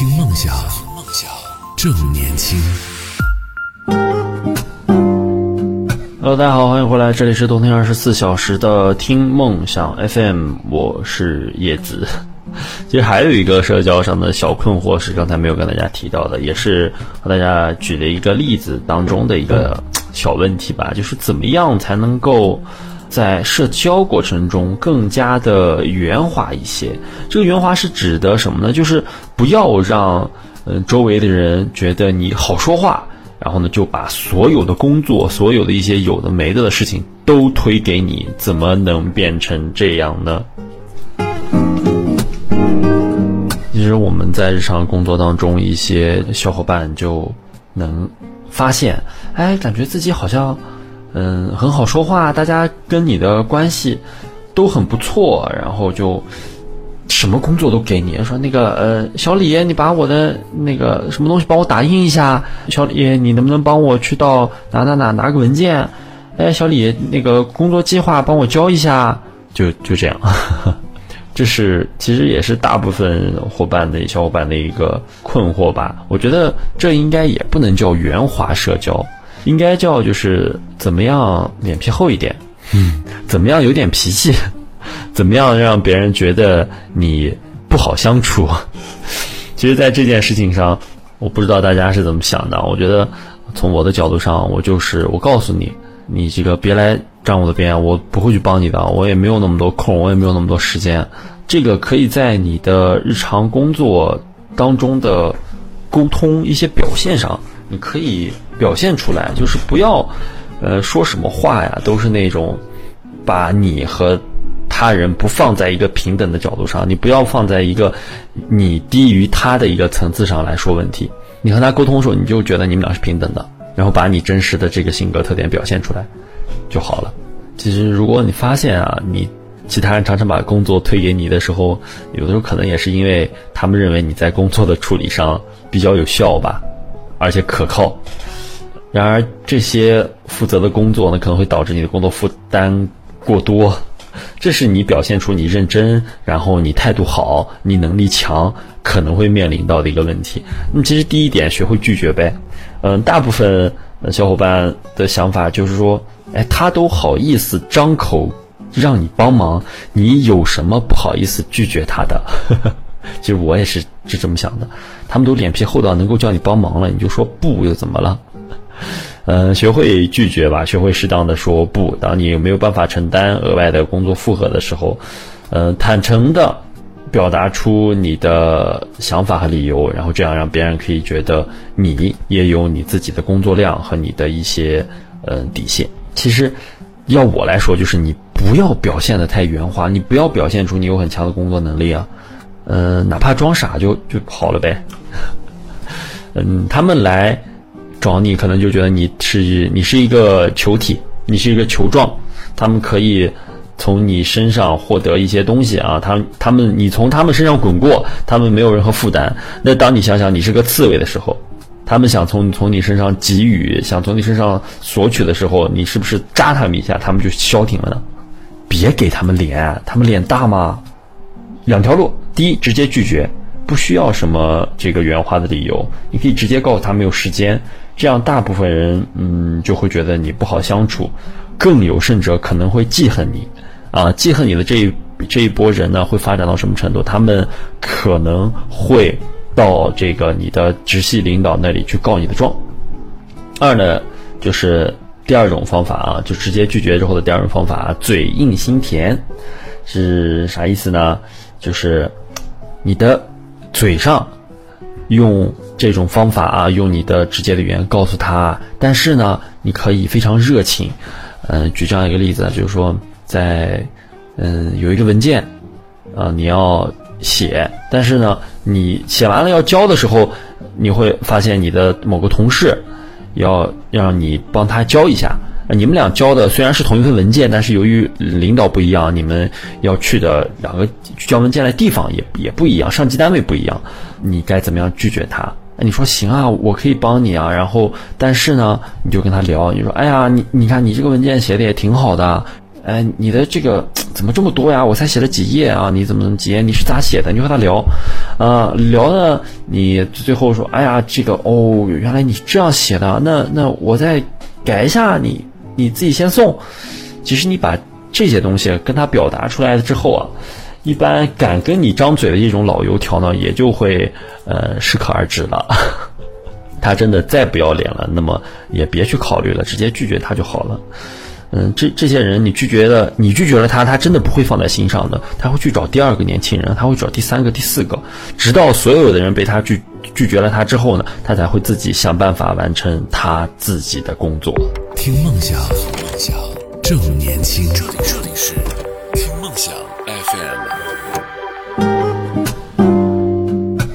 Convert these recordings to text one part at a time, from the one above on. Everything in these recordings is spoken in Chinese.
听梦想，正年轻。Hello，大家好，欢迎回来，这里是冬天二十四小时的听梦想 FM，我是叶子。其实还有一个社交上的小困惑是刚才没有跟大家提到的，也是和大家举的一个例子当中的一个小问题吧，就是怎么样才能够在社交过程中更加的圆滑一些？这个圆滑是指的什么呢？就是不要让嗯、周围的人觉得你好说话。然后呢，就把所有的工作、所有的一些有的没的的事情都推给你，怎么能变成这样呢？其实我们在日常工作当中，一些小伙伴就能发现，哎，感觉自己好像，嗯，很好说话，大家跟你的关系都很不错，然后就。什么工作都给你，说那个呃，小李，你把我的那个什么东西帮我打印一下。小李，你能不能帮我去到哪哪哪拿个文件？哎，小李，那个工作计划帮我交一下。就就这样，这是其实也是大部分伙伴的小伙伴的一个困惑吧。我觉得这应该也不能叫圆滑社交，应该叫就是怎么样脸皮厚一点，嗯，怎么样有点脾气。怎么样让别人觉得你不好相处？其实，在这件事情上，我不知道大家是怎么想的。我觉得，从我的角度上，我就是我告诉你，你这个别来占我的边，我不会去帮你的，我也没有那么多空，我也没有那么多时间。这个可以在你的日常工作当中的沟通一些表现上，你可以表现出来，就是不要，呃，说什么话呀，都是那种把你和他人不放在一个平等的角度上，你不要放在一个你低于他的一个层次上来说问题。你和他沟通的时候，你就觉得你们俩是平等的，然后把你真实的这个性格特点表现出来就好了。其实，如果你发现啊，你其他人常常把工作推给你的时候，有的时候可能也是因为他们认为你在工作的处理上比较有效吧，而且可靠。然而，这些负责的工作呢，可能会导致你的工作负担过多。这是你表现出你认真，然后你态度好，你能力强，可能会面临到的一个问题。那么，其实第一点，学会拒绝呗。嗯，大部分小伙伴的想法就是说，哎，他都好意思张口让你帮忙，你有什么不好意思拒绝他的？其实我也是是这么想的。他们都脸皮厚到能够叫你帮忙了，你就说不又怎么了？呃，学会拒绝吧，学会适当的说不。当你有没有办法承担额外的工作负荷的时候，呃，坦诚的表达出你的想法和理由，然后这样让别人可以觉得你也有你自己的工作量和你的一些呃底线。其实，要我来说，就是你不要表现的太圆滑，你不要表现出你有很强的工作能力啊，呃，哪怕装傻就就好了呗。嗯，他们来。找你可能就觉得你是你是一个球体，你是一个球状，他们可以从你身上获得一些东西啊，他他们你从他们身上滚过，他们没有任何负担。那当你想想你是个刺猬的时候，他们想从从你身上给予，想从你身上索取的时候，你是不是扎他们一下，他们就消停了呢？别给他们脸，他们脸大吗？两条路，第一，直接拒绝，不需要什么这个圆滑的理由，你可以直接告诉他没有时间。这样，大部分人嗯就会觉得你不好相处，更有甚者可能会记恨你，啊，记恨你的这一这一波人呢，会发展到什么程度？他们可能会到这个你的直系领导那里去告你的状。二呢，就是第二种方法啊，就直接拒绝之后的第二种方法，嘴硬心甜，是啥意思呢？就是你的嘴上用。这种方法啊，用你的直接的语言告诉他，但是呢，你可以非常热情。嗯，举这样一个例子，就是说，在嗯有一个文件啊，你要写，但是呢，你写完了要交的时候，你会发现你的某个同事要让你帮他交一下。你们俩交的虽然是同一份文件，但是由于领导不一样，你们要去的两个交文件的地方也也不一样，上级单位不一样，你该怎么样拒绝他？你说行啊，我可以帮你啊，然后但是呢，你就跟他聊，你说，哎呀，你你看你这个文件写的也挺好的，哎，你的这个怎么这么多呀？我才写了几页啊？你怎么怎么几页？你是咋写的？你就和他聊，啊，聊呢，你最后说，哎呀，这个哦，原来你这样写的，那那我再改一下，你你自己先送。其实你把这些东西跟他表达出来了之后啊，一般敢跟你张嘴的一种老油条呢，也就会呃适可而止了。他真的再不要脸了，那么也别去考虑了，直接拒绝他就好了。嗯，这这些人你拒绝了，你拒绝了他，他真的不会放在心上的，他会去找第二个年轻人，他会找第三个、第四个，直到所有的人被他拒拒绝了他之后呢，他才会自己想办法完成他自己的工作。听梦想，梦想正年轻。这里这里是听梦想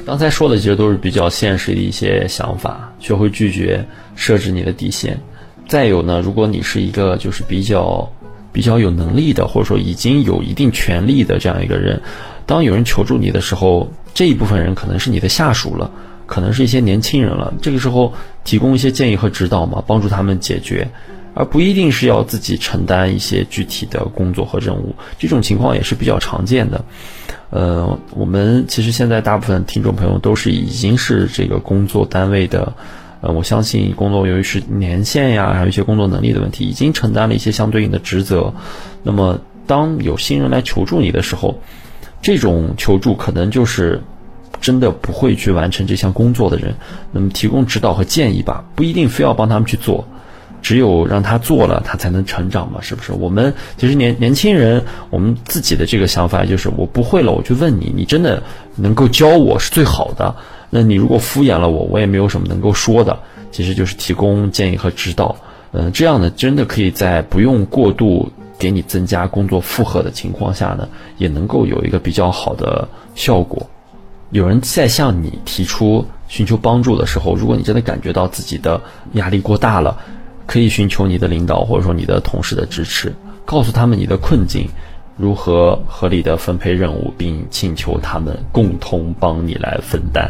刚才说的其实都是比较现实的一些想法，学会拒绝，设置你的底线。再有呢，如果你是一个就是比较比较有能力的，或者说已经有一定权力的这样一个人，当有人求助你的时候，这一部分人可能是你的下属了，可能是一些年轻人了。这个时候提供一些建议和指导嘛，帮助他们解决，而不一定是要自己承担一些具体的工作和任务。这种情况也是比较常见的。呃，我们其实现在大部分听众朋友都是已经是这个工作单位的。呃，我相信工作由于是年限呀，还有一些工作能力的问题，已经承担了一些相对应的职责。那么，当有新人来求助你的时候，这种求助可能就是真的不会去完成这项工作的人。那么，提供指导和建议吧，不一定非要帮他们去做，只有让他做了，他才能成长嘛，是不是？我们其实年年轻人，我们自己的这个想法就是，我不会了，我去问你，你真的能够教我是最好的。那你如果敷衍了我，我也没有什么能够说的，其实就是提供建议和指导。嗯，这样呢，真的可以在不用过度给你增加工作负荷的情况下呢，也能够有一个比较好的效果。有人在向你提出寻求帮助的时候，如果你真的感觉到自己的压力过大了，可以寻求你的领导或者说你的同事的支持，告诉他们你的困境。如何合理的分配任务，并请求他们共同帮你来分担？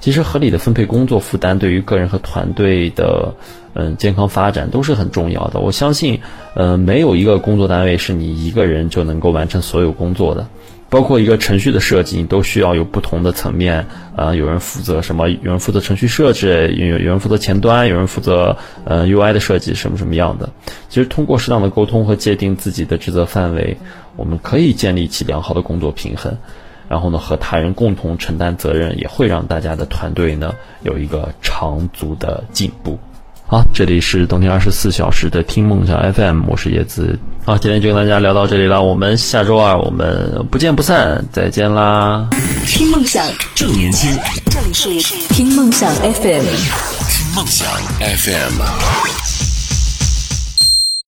其实，合理的分配工作负担，对于个人和团队的嗯健康发展都是很重要的。我相信，呃，没有一个工作单位是你一个人就能够完成所有工作的。包括一个程序的设计，你都需要有不同的层面啊，有人负责什么？有人负责程序设置，有有人负责前端，有人负责呃 UI 的设计，什么什么样的？其实通过适当的沟通和界定自己的职责范围，我们可以建立起良好的工作平衡，然后呢，和他人共同承担责任，也会让大家的团队呢有一个长足的进步。好，这里是冬天二十四小时的听梦想 FM，我是叶子。好，今天就跟大家聊到这里了，我们下周二我们不见不散，再见啦！听梦想正年轻，这里是听梦想 FM，听梦想 FM。